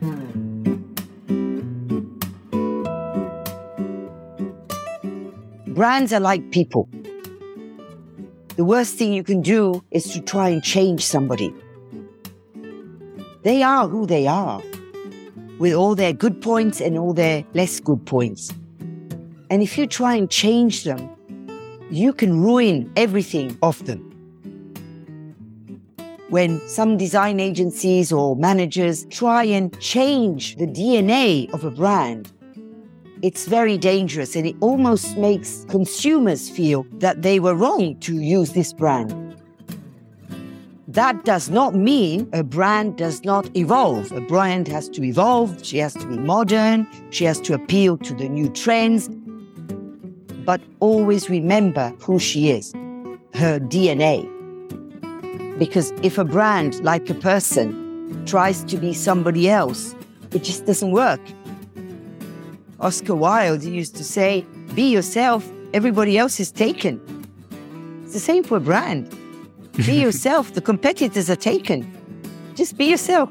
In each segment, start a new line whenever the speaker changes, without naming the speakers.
Hmm. Brands are like people. The worst thing you can do is to try and change somebody. They are who they are, with all their good points and all their less good points. And if you try and change them, you can ruin everything of them. When some design agencies or managers try and change the DNA of a brand, it's very dangerous and it almost makes consumers feel that they were wrong to use this brand. That does not mean a brand does not evolve. A brand has to evolve, she has to be modern, she has to appeal to the new trends. But always remember who she is, her DNA. Because if a brand, like a person, tries to be somebody else, it just doesn't work. Oscar Wilde used to say, Be yourself, everybody else is taken. It's the same for a brand. Be yourself, the competitors are taken. Just be yourself.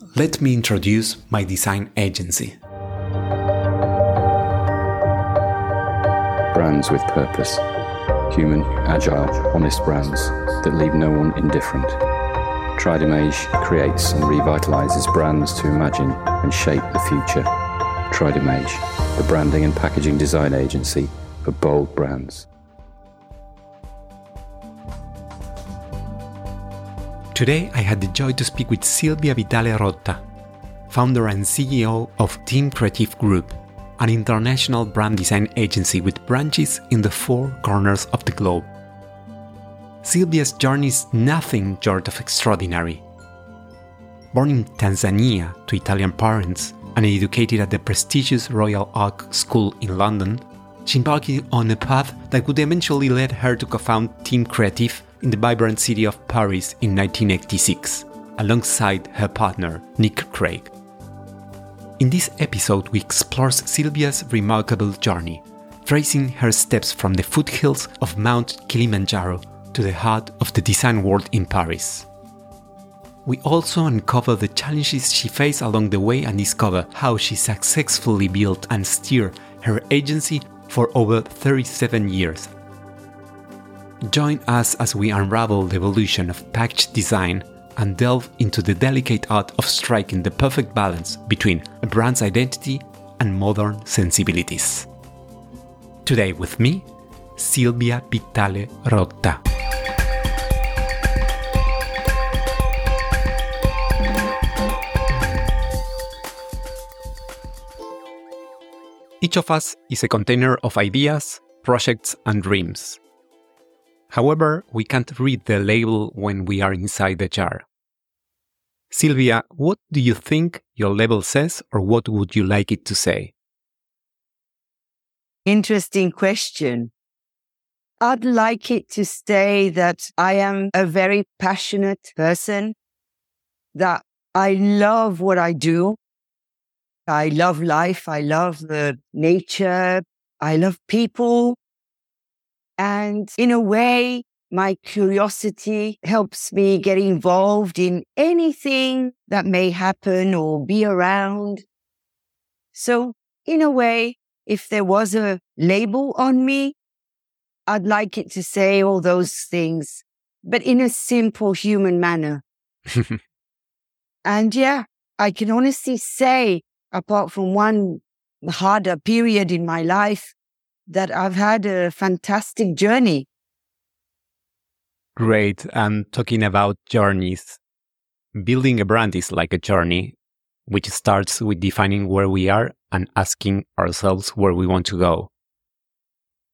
let me introduce my design agency.
brands with purpose. Human, agile, honest brands that leave no one indifferent. Tridimage creates and revitalizes brands to imagine and shape the future. Tridimage, the branding and packaging design agency for bold brands.
Today, I had the joy to speak with Sylvia Vitale Rotta, founder and CEO of Team Creatif Group, an international brand design agency with branches in the four corners of the globe. Sylvia's journey is nothing short of extraordinary. Born in Tanzania to Italian parents and educated at the prestigious Royal Art School in London, she embarked on a path that would eventually lead her to co found Team Creatif in the vibrant city of Paris in 1986, alongside her partner, Nick Craig. In this episode, we explore Sylvia's remarkable journey, tracing her steps from the foothills of Mount Kilimanjaro to the heart of the design world in Paris. We also uncover the challenges she faced along the way and discover how she successfully built and steered her agency for over 37 years. Join us as we unravel the evolution of package design and delve into the delicate art of striking the perfect balance between a brand's identity and modern sensibilities. Today with me, Sylvia Vitale Rotta. Each of us is a container of ideas, projects, and dreams. However, we can't read the label when we are inside the jar. Sylvia, what do you think your label says, or what would you like it to say?
Interesting question. I'd like it to say that I am a very passionate person, that I love what I do. I love life. I love the nature. I love people. And in a way, my curiosity helps me get involved in anything that may happen or be around. So in a way, if there was a label on me, I'd like it to say all those things, but in a simple human manner. and yeah, I can honestly say, apart from one harder period in my life, that I've had a fantastic journey.
Great. And talking about journeys, building a brand is like a journey, which starts with defining where we are and asking ourselves where we want to go.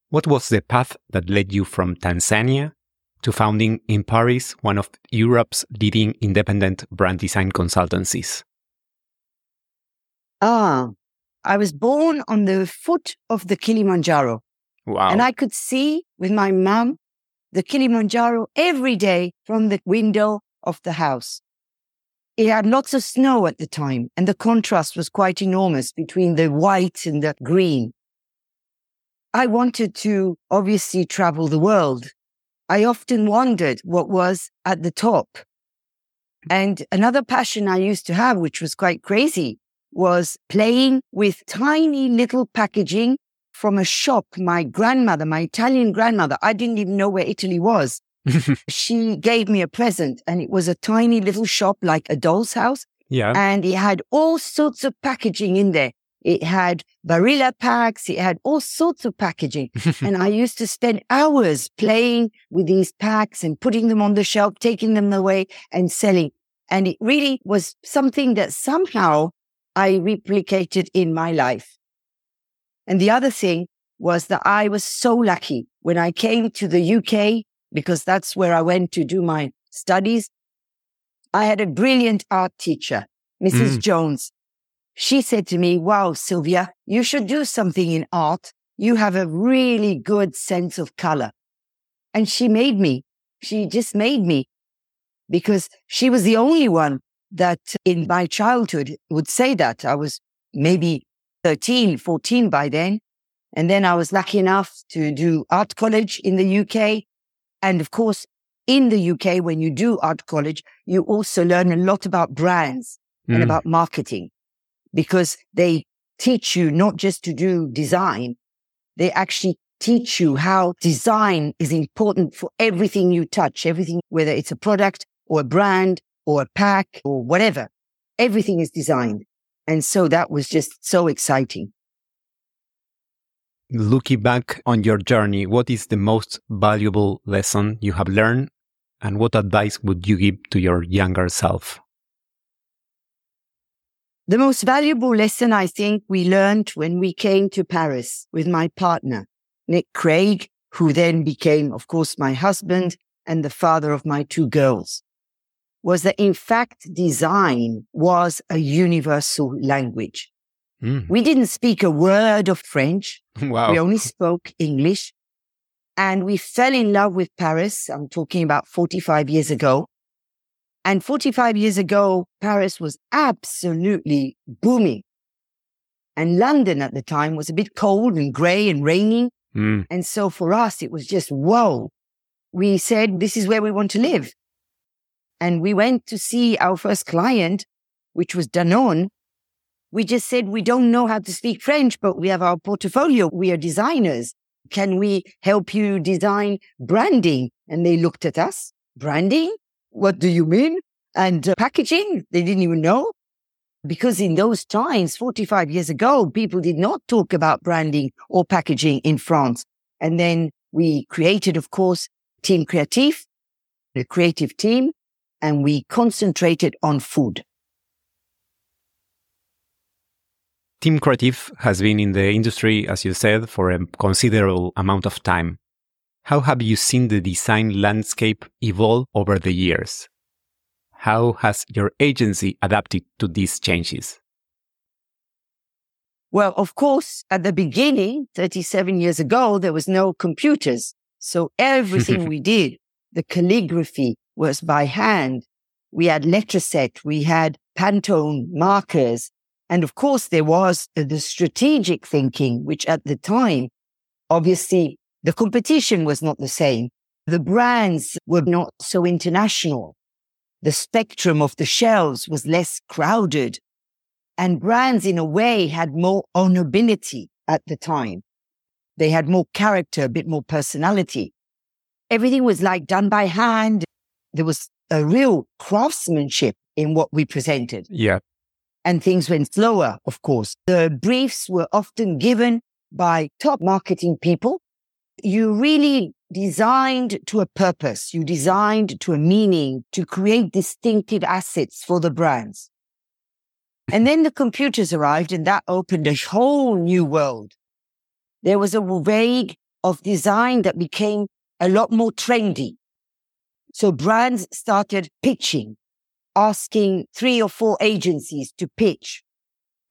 What was the path that led you from Tanzania to founding in Paris one of Europe's leading independent brand design consultancies?
Ah, I was born on the foot of the Kilimanjaro.
Wow.
And I could see with my mum the Kilimanjaro every day from the window of the house. It had lots of snow at the time, and the contrast was quite enormous between the white and the green. I wanted to obviously travel the world. I often wondered what was at the top. And another passion I used to have, which was quite crazy, was playing with tiny little packaging from a shop. My grandmother, my Italian grandmother, I didn't even know where Italy was. she gave me a present and it was a tiny little shop like a doll's house.
Yeah.
And it had all sorts of packaging in there. It had Barilla packs. It had all sorts of packaging. and I used to spend hours playing with these packs and putting them on the shelf, taking them away and selling. And it really was something that somehow I replicated in my life. And the other thing was that I was so lucky when I came to the UK, because that's where I went to do my studies. I had a brilliant art teacher, Mrs.
Mm.
Jones. She said to me, wow, Sylvia, you should do something in art. You have a really good sense of color. And she made me. She just made me because she was the only one that in my childhood would say that. I was maybe 13, 14 by then. And then I was lucky enough to do art college in the UK. And of course, in the UK, when you do art college, you also learn a lot about brands and
Mm.
about marketing because they teach you not just to do design. They actually teach you how design is important for everything you touch, everything, whether it's a product or a brand or a pack or whatever. Everything is designed. And so that was just so exciting.
Looking back on your journey, what is the most valuable lesson you have learned? And what advice would you give to your younger self?
The most valuable lesson I think we learned when we came to Paris with my partner, Nick Craig, who then became, of course, my husband and the father of my two girls, was that in fact, design was a universal language.
Mm.
We didn't speak a word of French.
Wow.
We only spoke English and we fell in love with Paris. I'm talking about 45 years ago. And 45 years ago, Paris was absolutely booming. And London at the time was a bit cold and gray and raining.
Mm.
And so for us, it was just, whoa. We said, this is where we want to live. And we went to see our first client, which was Danone. We just said, we don't know how to speak French, but we have our portfolio. We are designers. Can we help you design branding? And they looked at us. Branding? What do you mean? And uh, packaging? They didn't even know. Because in those times, 45 years ago, people did not talk about branding or packaging in France. And then we created, of course, Team Creatif, the creative team, and we concentrated on food.
Team Creatif has been in the industry, as you said, for a considerable amount of time. How have you seen the design landscape evolve over the years? How has your agency adapted to these changes?
Well, of course, at the beginning, 37 years ago, there was no computers. So everything we did, the calligraphy was by hand. We had Letraset. We had Pantone markers. And of course, there was the strategic thinking, which at the time, obviously the competition was not the same. The brands were not so international. The spectrum of the shelves was less crowded and brands in a way had more honorability at the time. They had more character, a bit more personality. Everything was like done by hand. There was a real craftsmanship in what we presented
Yeah.
and things went slower, of course. The briefs were often given by top marketing people. You really designed to a purpose. You designed to a meaning to create distinctive assets for the brands. And then the computers arrived and that opened a whole new world. There was a vague of design that became a lot more trendy. So brands started pitching, asking three or four agencies to pitch.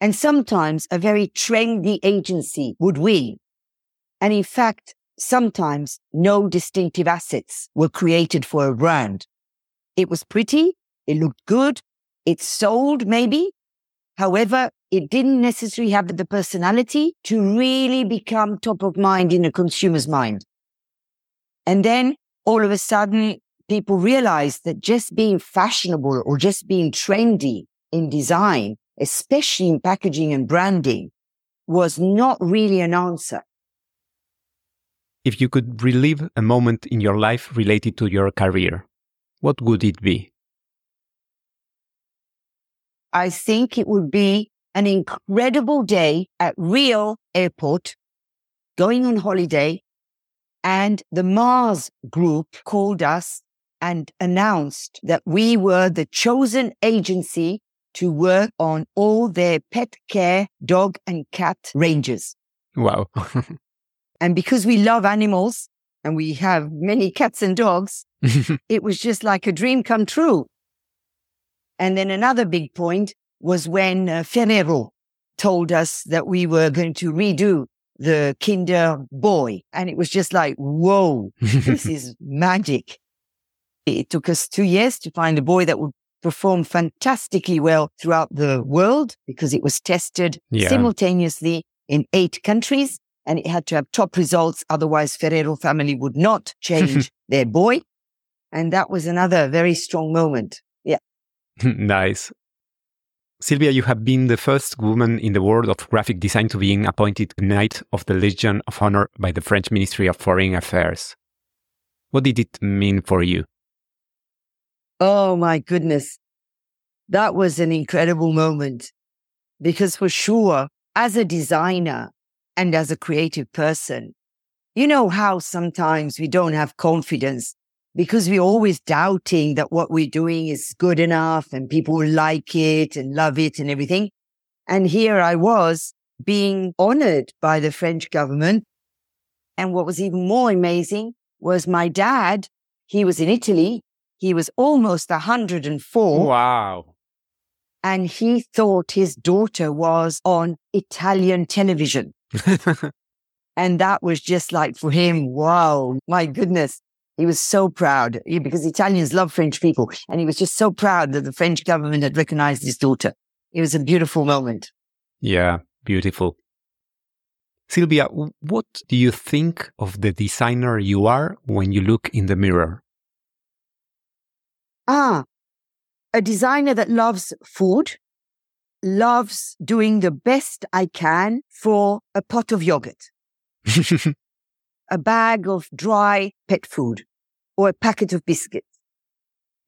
And sometimes a very trendy agency would win. And in fact, sometimes no distinctive assets were created for a brand. It was pretty. It looked good. It sold maybe. However, it didn't necessarily have the personality to really become top of mind in a consumer's mind. And then all of a sudden, people realized that just being fashionable or just being trendy in design, especially in packaging and branding, was not really an answer.
If you could relive a moment in your life related to your career, what would it be?
I think it would be an incredible day at Rio Airport, going on holiday, and the Mars group called us and announced that we were the chosen agency to work on all their pet care dog and cat ranges.
Wow.
and because we love animals and we have many cats and dogs, it was just like a dream come true. And then another big point was when uh, Ferrero told us that we were going to redo the Kinder Boy. And it was just like, whoa, this is magic. It took us two years to find a boy that would perform fantastically well throughout the world because it was tested yeah. simultaneously in eight countries and it had to have top results. Otherwise, Ferrero family would not change their boy. And that was another very strong moment. Yeah.
nice. Sylvia, you have been the first woman in the world of graphic design to being appointed Knight of the Legion of Honor by the French Ministry of Foreign Affairs. What did it mean for you?
Oh my goodness. That was an incredible moment because for sure, as a designer and as a creative person, you know how sometimes we don't have confidence because we're always doubting that what we're doing is good enough and people will like it and love it and everything. And here I was being honored by the French government. And what was even more amazing was my dad. He was in Italy. He was almost 104.
Wow.
And he thought his daughter was on Italian television. and that was just like for him, wow, my goodness. He was so proud because Italians love French people. And he was just so proud that the French government had recognized his daughter. It was a beautiful moment.
Yeah, beautiful. Sylvia, what do you think of the designer you are when you look in the mirror?
Ah, a designer that loves food, loves doing the best I can for a pot of yogurt. a bag of dry pet food or a packet of biscuits.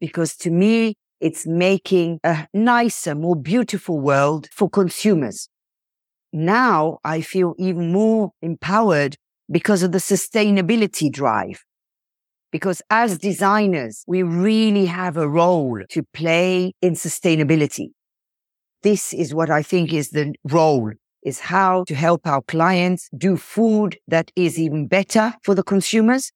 Because to me, it's making a nicer, more beautiful world for consumers. Now I feel even more empowered because of the sustainability drive. Because as designers, we really have a role to play in sustainability. This is what I think is the role is how to help our clients do food that is even better for the consumers.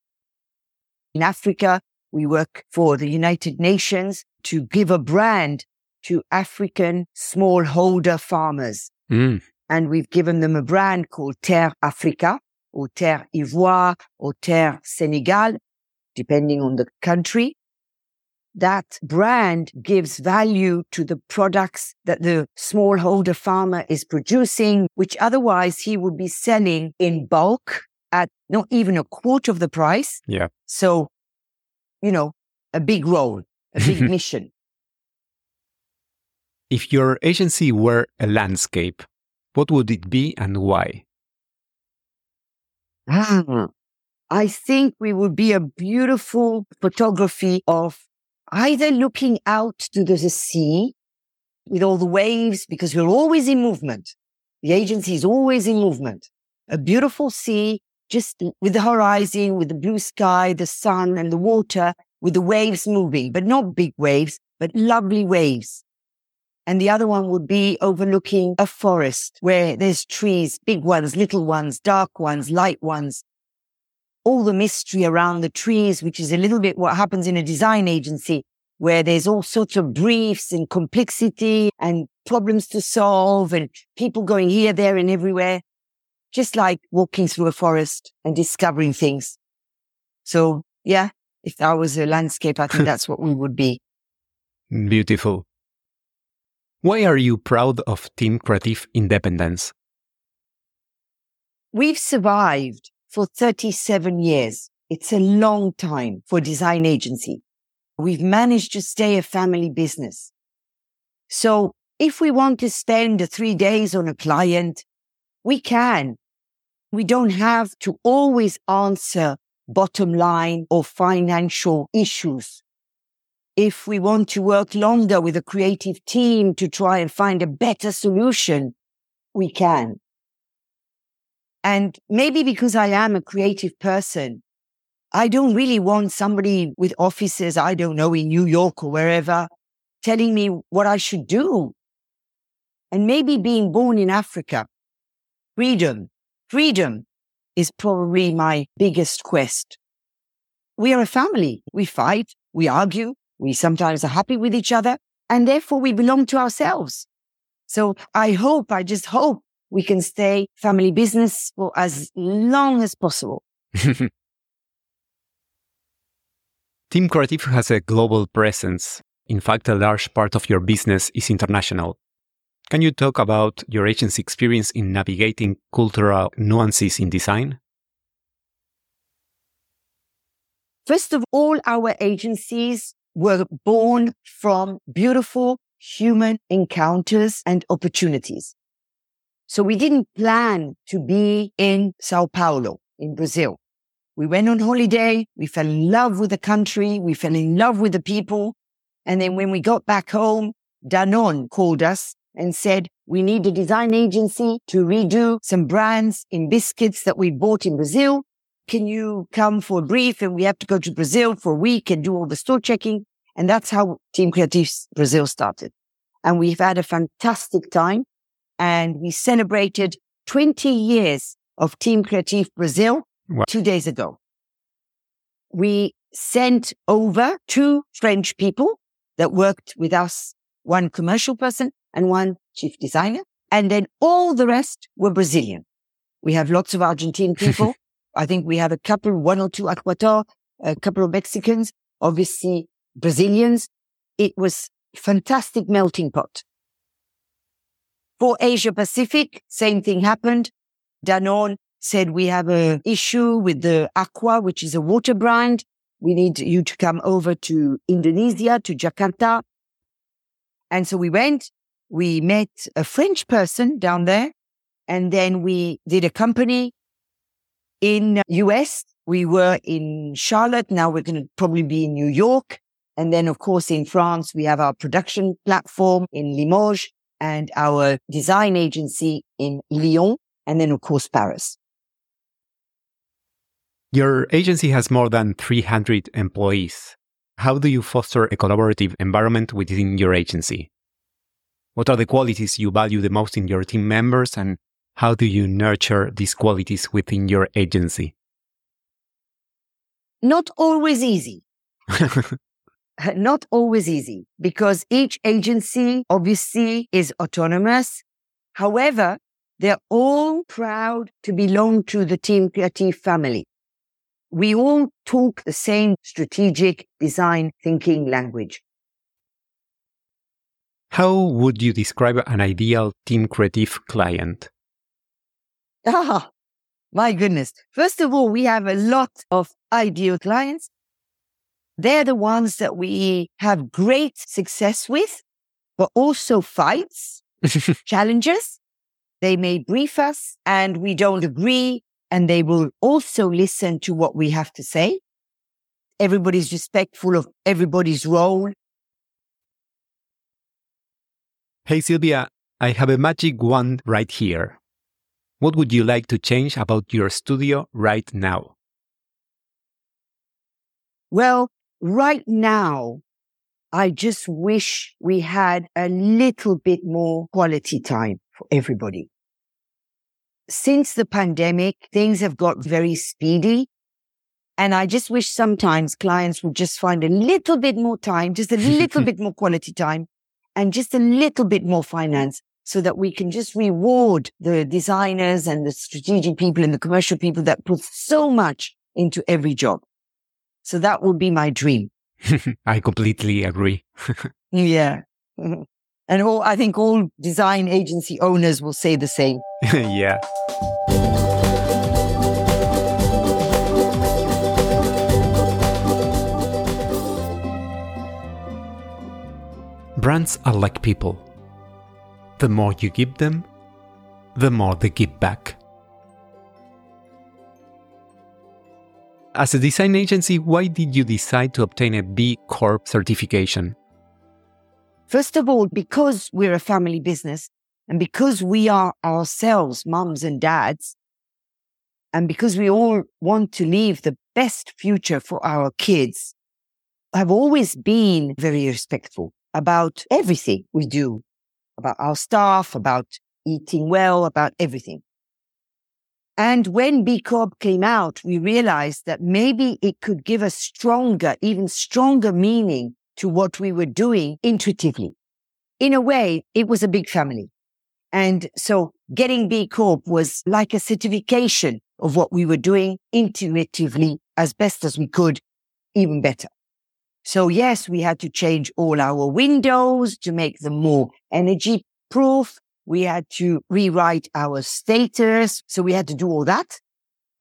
In Africa, we work for the United Nations to give a brand to African smallholder farmers. Mm. And we've given them a brand called Terre Africa or Terre Ivoire or Terre Senegal, depending on the country that brand gives value to the products that the smallholder farmer is producing, which otherwise he would be selling in bulk at not even a quarter of the price.
Yeah.
So, you know, a big role, a big mission.
If your agency were a landscape, what would it be and why?
Ah, I think we would be a beautiful photography of either looking out to the sea with all the waves, because we're always in movement. The agency is always in movement. A beautiful sea, just with the horizon, with the blue sky, the sun and the water, with the waves moving, but not big waves, but lovely waves. And the other one would be overlooking a forest where there's trees, big ones, little ones, dark ones, light ones. All the mystery around the trees, which is a little bit what happens in a design agency where there's all sorts of briefs and complexity and problems to solve and people going here, there and everywhere. Just like walking through a forest and discovering things. So yeah, if that was a landscape, I think that's what we would be.
Beautiful. Why are you proud of Team Creatif Independence?
We've survived for 37 years. It's a long time for a design agency. We've managed to stay a family business. So if we want to spend three days on a client, we can. We don't have to always answer bottom line or financial issues. If we want to work longer with a creative team to try and find a better solution, we can. And maybe because I am a creative person, I don't really want somebody with offices, I don't know, in New York or wherever, telling me what I should do. And maybe being born in Africa, freedom, freedom is probably my biggest quest. We are a family. We fight, we argue, we sometimes are happy with each other, and therefore we belong to ourselves. So I hope, I just hope we can stay family business for as long as possible.
Team Creatif has a global presence. In fact, a large part of your business is international. Can you talk about your agency experience in navigating cultural nuances in design?
First of all, our agencies were born from beautiful human encounters and opportunities. So we didn't plan to be in Sao Paulo in Brazil. We went on holiday. We fell in love with the country. We fell in love with the people. And then when we got back home, Danone called us and said, we need a design agency to redo some brands in biscuits that we bought in Brazil. Can you come for a brief? And we have to go to Brazil for a week and do all the store checking. And that's how Team Creatif's Brazil started. And we've had a fantastic time and we celebrated 20 years of Team Creatif Brazil wow. two days ago. We sent over two French people that worked with us, one commercial person and one chief designer. And then all the rest were Brazilian. We have lots of Argentine people. I think we have a couple, one or two Ecuador, a couple of Mexicans, obviously Brazilians. It was fantastic melting pot. For Asia Pacific, same thing happened. Danone said we have a issue with the Aqua, which is a water brand. We need you to come over to Indonesia, to Jakarta. And so we went we met a French person down there and then we did a company in US. We were in Charlotte. Now we're going to probably be in New York. And then, of course, in France, we have our production platform in Limoges and our design agency in Lyon. And then, of course, Paris.
Your agency has more than 300 employees. How do you foster a collaborative environment within your agency? What are the qualities you value the most in your team members and how do you nurture these qualities within your agency?
Not always easy. Not always easy because each agency obviously is autonomous. However, they're all proud to belong to the Team Creatif family. We all talk the same strategic design thinking language.
How would you describe an ideal Team Creatif client?
Ah, my goodness. First of all, we have a lot of ideal clients. They're the ones that we have great success with, but also fights, challenges. They may brief us and we don't agree and they will also listen to what we have to say. Everybody's respectful of everybody's role
Hey Sylvia, I have a magic wand right here. What would you like to change about your studio right now?
Well, right now, I just wish we had a little bit more quality time for everybody. Since the pandemic, things have got very speedy. And I just wish sometimes clients would just find a little bit more time, just a little bit more quality time and just a little bit more finance so that we can just reward the designers and the strategic people and the commercial people that put so much into every job. So that would be my dream.
I completely agree.
yeah. Mm-hmm. And all, I think all design agency owners will say the same.
yeah. Brands are like people. The more you give them, the more they give back. As a design agency, why did you decide to obtain a B Corp certification?
First of all, because we're a family business and because we are ourselves mums and dads, and because we all want to leave the best future for our kids, I've always been very respectful about everything we do, about our staff, about eating well, about everything. And when B Corp came out, we realized that maybe it could give a stronger, even stronger meaning to what we were doing intuitively. In a way, it was a big family. And so getting B Corp was like a certification of what we were doing intuitively as best as we could, even better. So yes, we had to change all our windows to make them more energy proof. We had to rewrite our status. So we had to do all that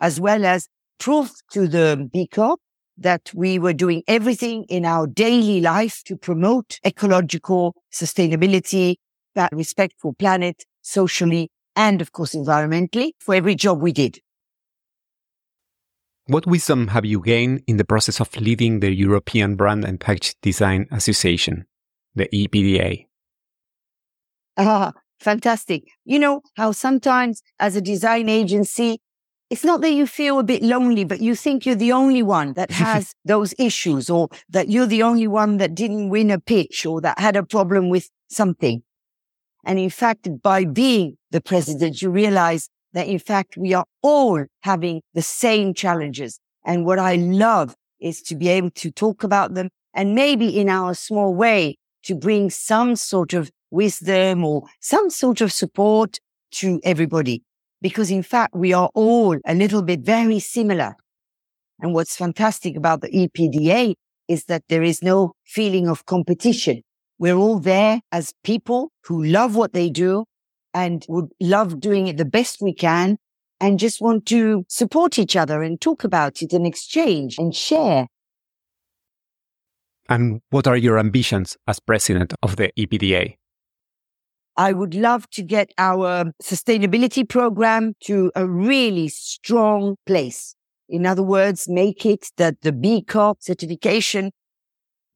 as well as proof to the B Corp that we were doing everything in our daily life to promote ecological sustainability, that respect for planet, socially, and of course, environmentally for every job we did.
What wisdom have you gained in the process of leading the European Brand and Package Design Association, the EPDA?
Ah, fantastic. You know how sometimes as a design agency, it's not that you feel a bit lonely, but you think you're the only one that has those issues or that you're the only one that didn't win a pitch or that had a problem with something. And in fact, by being the president, you realize that in fact we are all having the same challenges. And what I love is to be able to talk about them and maybe in our small way to bring some sort of wisdom or some sort of support to everybody. Because in fact, we are all a little bit very similar. And what's fantastic about the EPDA is that there is no feeling of competition. We're all there as people who love what they do and would love doing it the best we can and just want to support each other and talk about it and exchange and share.
And what are your ambitions as president of the EPDA?
I would love to get our sustainability program to a really strong place. In other words, make it that the B Corp certification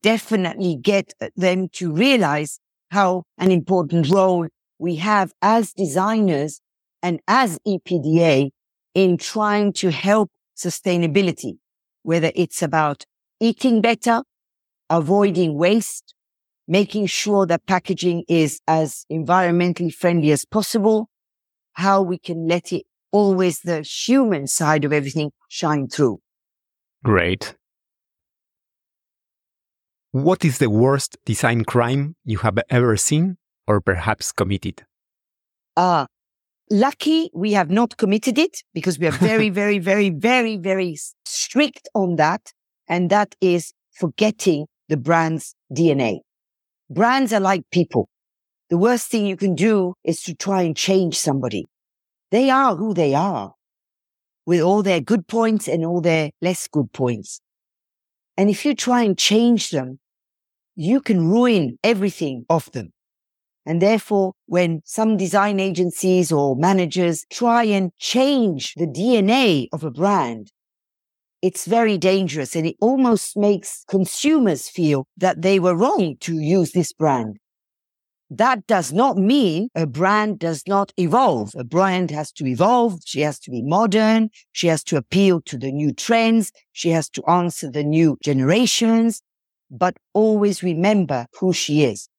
definitely get uh, them to realize how an important role we have as designers and as EPDA in trying to help sustainability, whether it's about eating better, avoiding waste, making sure that packaging is as environmentally friendly as possible, how we can let it always the human side of everything shine through.
Great. What is the worst design crime you have ever seen or perhaps committed?
Ah, lucky we have not committed it because we are very, very, very, very, very strict on that. And that is forgetting the brand's DNA. Brands are like people. The worst thing you can do is to try and change somebody. They are who they are with all their good points and all their less good points. And if you try and change them, you can ruin everything of them. And therefore, when some design agencies or managers try and change the DNA of a brand, it's very dangerous and it almost makes consumers feel that they were wrong to use this brand. That does not mean a brand does not evolve. A brand has to evolve. She has to be modern. She has to appeal to the new trends. She has to answer the new generations, but always remember who she is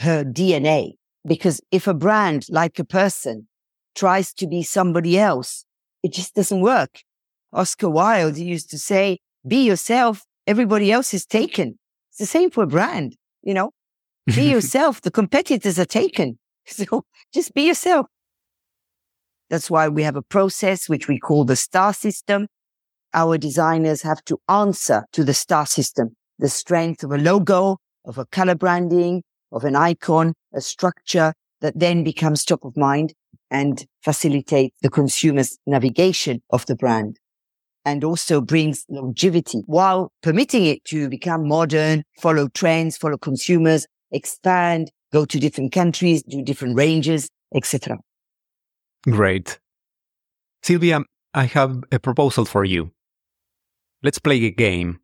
her DNA. Because if a brand, like a person, tries to be somebody else, it just doesn't work. Oscar Wilde used to say, be yourself. Everybody else is taken. It's the same for a brand, you know, be yourself. The competitors are taken. So just be yourself. That's why we have a process which we call the star system. Our designers have to answer to the star system, the strength of a logo, of a color branding, of an icon, a structure that then becomes top of mind and facilitates the consumer's navigation of the brand and also brings longevity while permitting it to become modern, follow trends, follow consumers, expand, go to different countries, do different ranges, etc.
Great. Sylvia, I have a proposal for you. Let's play a game.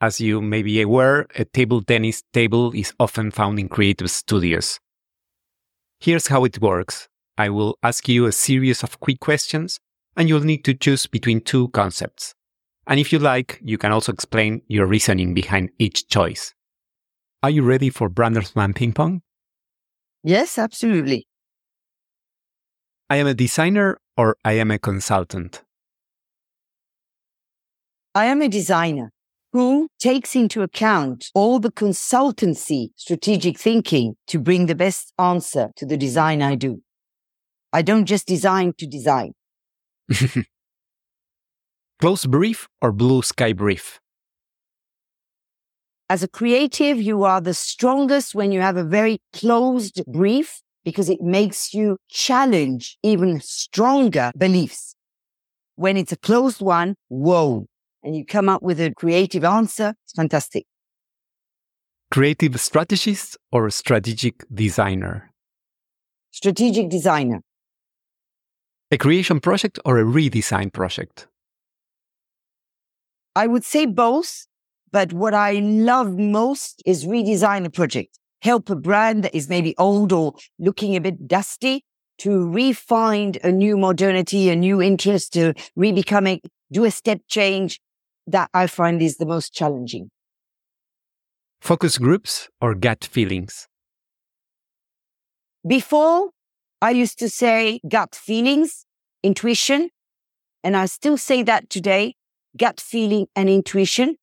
As you may be aware, a table tennis table is often found in creative studios. Here's how it works I will ask you a series of quick questions, and you'll need to choose between two concepts. And if you like, you can also explain your reasoning behind each choice. Are you ready for Branderman Ping Pong?
Yes, absolutely.
I am a designer or I am a consultant?
I am a designer who takes into account all the consultancy strategic thinking to bring the best answer to the design I do. I don't just design to design.
Close brief or blue sky brief?
As a creative, you are the strongest when you have a very closed brief because it makes you challenge even stronger beliefs. When it's a closed one, whoa, and you come up with a creative answer, it's fantastic.
Creative strategist or strategic designer?
Strategic designer.
A creation project or a redesign project?
I would say both, but what I love most is redesign a project. Help a brand that is maybe old or looking a bit dusty to re-find a new modernity, a new interest, to re-become it, do a step change, that I find is the most challenging.
Focus groups or gut feelings?
Before, I used to say gut feelings, intuition, and I still say that today, gut feeling and intuition,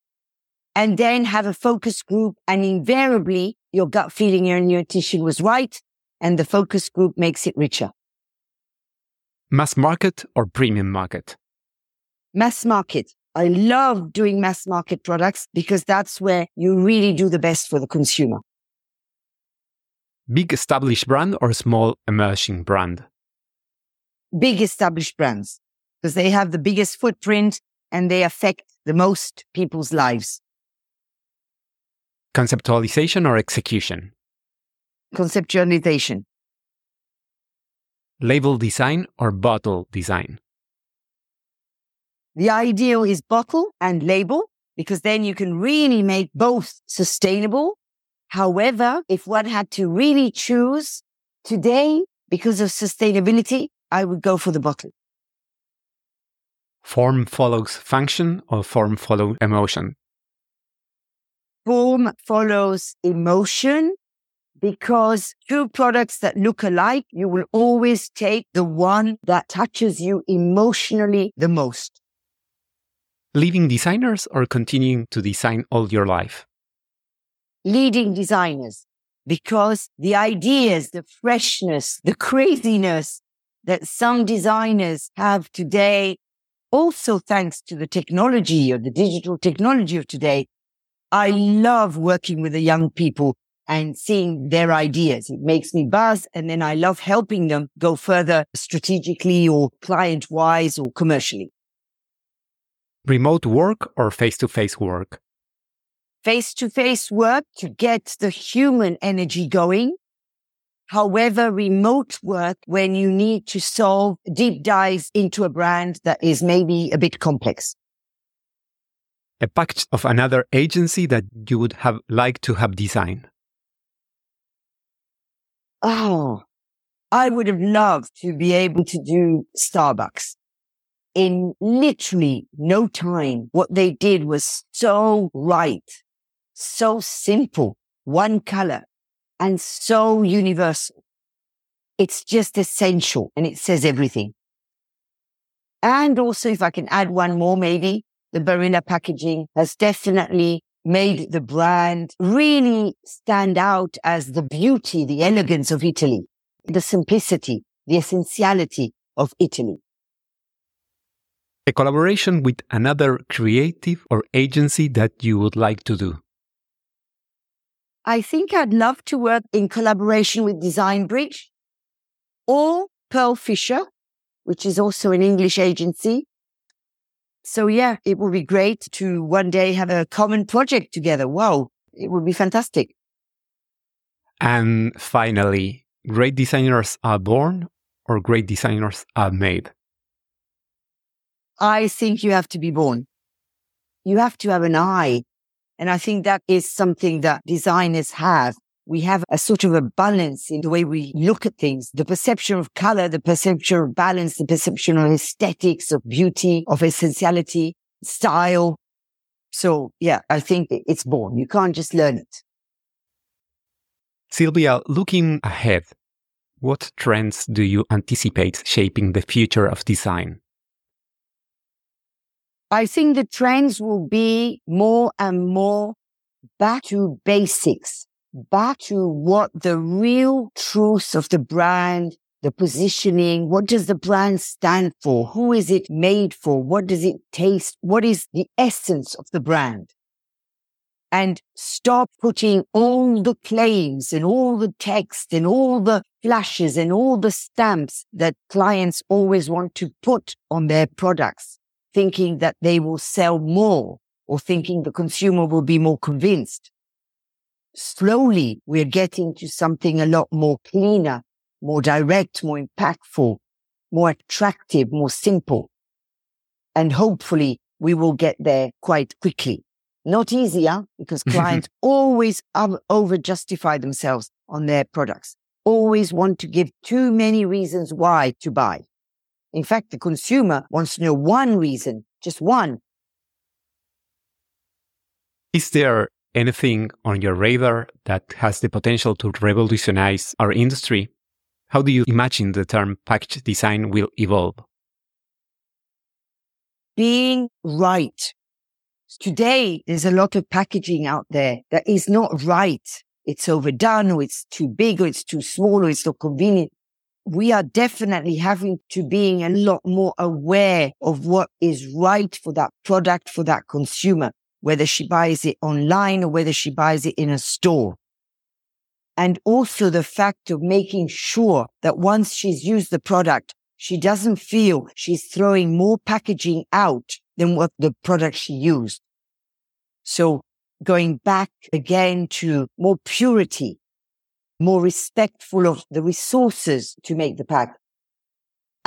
and then have a focus group and invariably your gut feeling and your intuition was right and the focus group makes it richer.
Mass market or premium market?
Mass market. I love doing mass market products because that's where you really do the best for the consumer.
Big established brand or small emerging brand?
Big established brands because they have the biggest footprint and they affect the most people's lives.
Conceptualization or execution?
Conceptualization.
Label design or bottle design?
The ideal is bottle and label because then you can really make both sustainable. However, if one had to really choose today because of sustainability, I would go for the bottle.
Form follows function or form follow emotion?
Form follows emotion because two products that look alike, you will always take the one that touches you emotionally the most
Leaving designers or continuing to design all your life?
Leading designers, because the ideas, the freshness, the craziness that some designers have today, also thanks to the technology or the digital technology of today, I love working with the young people and seeing their ideas. It makes me buzz. And then I love helping them go further strategically or client wise or commercially.
Remote work or face to face work?
Face to face work to get the human energy going. However, remote work when you need to solve deep dives into a brand that is maybe a bit complex.
A package of another agency that you would have liked to have designed.
Oh, I would have loved to be able to do Starbucks in literally no time. What they did was so right, so simple, one color and so universal. It's just essential and it says everything. And also, if I can add one more, maybe the Barilla packaging has definitely made the brand really stand out as the beauty, the elegance of Italy, the simplicity, the essentiality of Italy.
A collaboration with another creative or agency that you would like to do?
I think I'd love to work in collaboration with Design Bridge or Pearlfisher, which is also an English agency. So yeah, it would be great to one day have a common project together. Wow. It would be fantastic.
And finally, great designers are born or great designers are made?
I think you have to be born. You have to have an eye. And I think that is something that designers have. We have a sort of a balance in the way we look at things, the perception of color, the perception of balance, the perception of aesthetics, of beauty, of essentiality, style. So yeah, I think it's born. You can't just learn it.
Sylvia, looking ahead, what trends do you anticipate shaping the future of design?
I think the trends will be more and more back to basics, back to what the real truth of the brand, the positioning, what does the brand stand for? Who is it made for? What does it taste? What is the essence of the brand? And stop putting all the claims and all the text and all the flashes and all the stamps that clients always want to put on their products thinking that they will sell more or thinking the consumer will be more convinced. Slowly, we're getting to something a lot more cleaner, more direct, more impactful, more attractive, more simple. And hopefully we will get there quite quickly. Not easier because clients always over justify themselves on their products, always want to give too many reasons why to buy. In fact, the consumer wants to know one reason, just one.
Is there anything on your radar that has the potential to revolutionize our industry? How do you imagine the term package design will evolve?
Being right. Today, there's a lot of packaging out there that is not right. It's overdone or it's too big or it's too small or it's not convenient we are definitely having to being a lot more aware of what is right for that product, for that consumer, whether she buys it online or whether she buys it in a store. And also the fact of making sure that once she's used the product, she doesn't feel she's throwing more packaging out than what the product she used. So going back again to more purity, more respectful of the resources to make the pack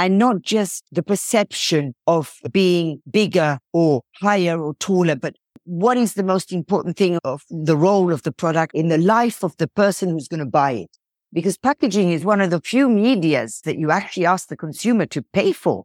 and not just the perception of being bigger or higher or taller, but what is the most important thing of the role of the product in the life of the person who's going to buy it? Because packaging is one of the few medias that you actually ask the consumer to pay for.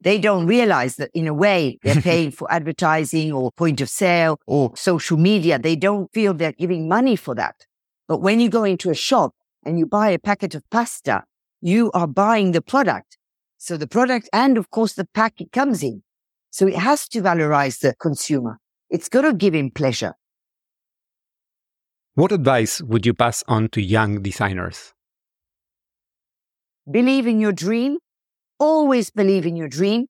They don't realize that in a way they're paying for advertising or point of sale or social media. They don't feel they're giving money for that. But when you go into a shop and you buy a packet of pasta, you are buying the product. So the product and of course the pack it comes in. So it has to valorize the consumer. It's got to give him pleasure.
What advice would you pass on to young designers?
Believe in your dream. Always believe in your dream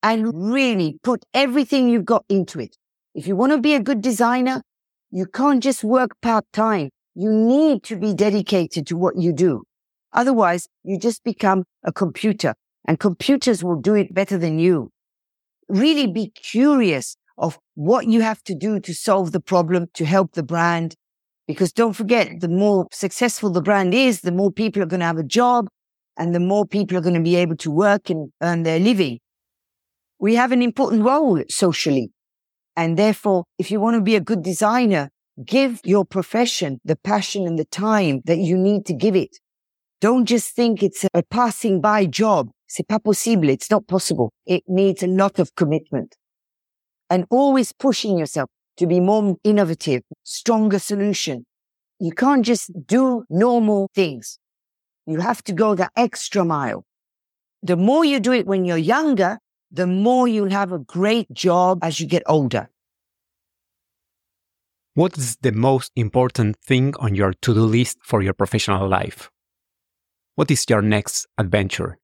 and really put everything you've got into it. If you want to be a good designer, you can't just work part time. You need to be dedicated to what you do. Otherwise, you just become a computer and computers will do it better than you. Really be curious of what you have to do to solve the problem, to help the brand. Because don't forget, the more successful the brand is, the more people are going to have a job and the more people are going to be able to work and earn their living. We have an important role socially. And therefore, if you want to be a good designer, Give your profession the passion and the time that you need to give it. Don't just think it's a passing by job. C'est pas possible. It's not possible. It needs a lot of commitment and always pushing yourself to be more innovative, stronger solution. You can't just do normal things. You have to go the extra mile. The more you do it when you're younger, the more you'll have a great job as you get older.
What is the most important thing on your to do list for your professional life? What is your next adventure?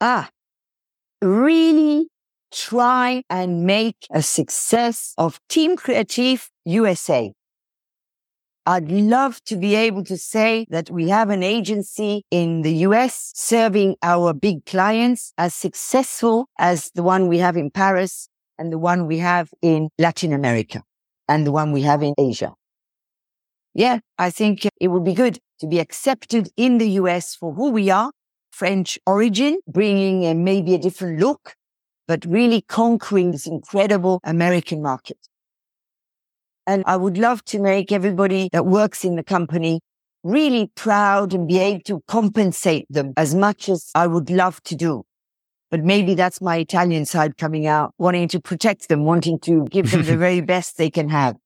Ah, really try and make a success of Team Creatif USA. I'd love to be able to say that we have an agency in the US serving our big clients as successful as the one we have in Paris and the one we have in Latin America and the one we have in Asia. Yeah, I think it would be good to be accepted in the US for who we are, French origin, bringing a, maybe a different look, but really conquering this incredible American market. And I would love to make everybody that works in the company really proud and be able to compensate them as much as I would love to do. But maybe that's my Italian side coming out, wanting to protect them, wanting to give them the very best they can have.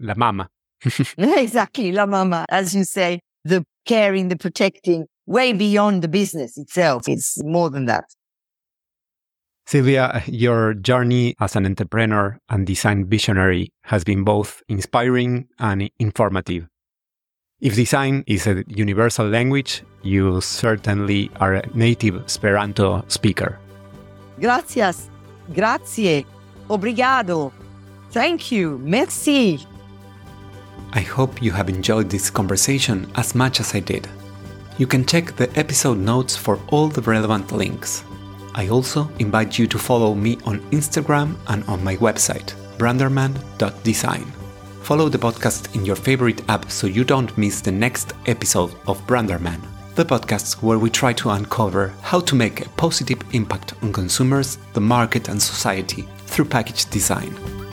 La mama.
exactly, la mama, as you say, the caring, the protecting, way beyond the business itself. It's more than that.
Sylvia, your journey as an entrepreneur and design visionary has been both inspiring and informative. If design is a universal language, you certainly are a native Esperanto speaker.
Gracias. Grazie. Obrigado. Thank you. Merci.
I hope you have enjoyed this conversation as much as I did. You can check the episode notes for all the relevant links. I also invite you to follow me on Instagram and on my website, branderman.design. Follow the podcast in your favorite app so you don't miss the next episode of Branderman, the podcast where we try to uncover how to make a positive impact on consumers, the market, and society through package design.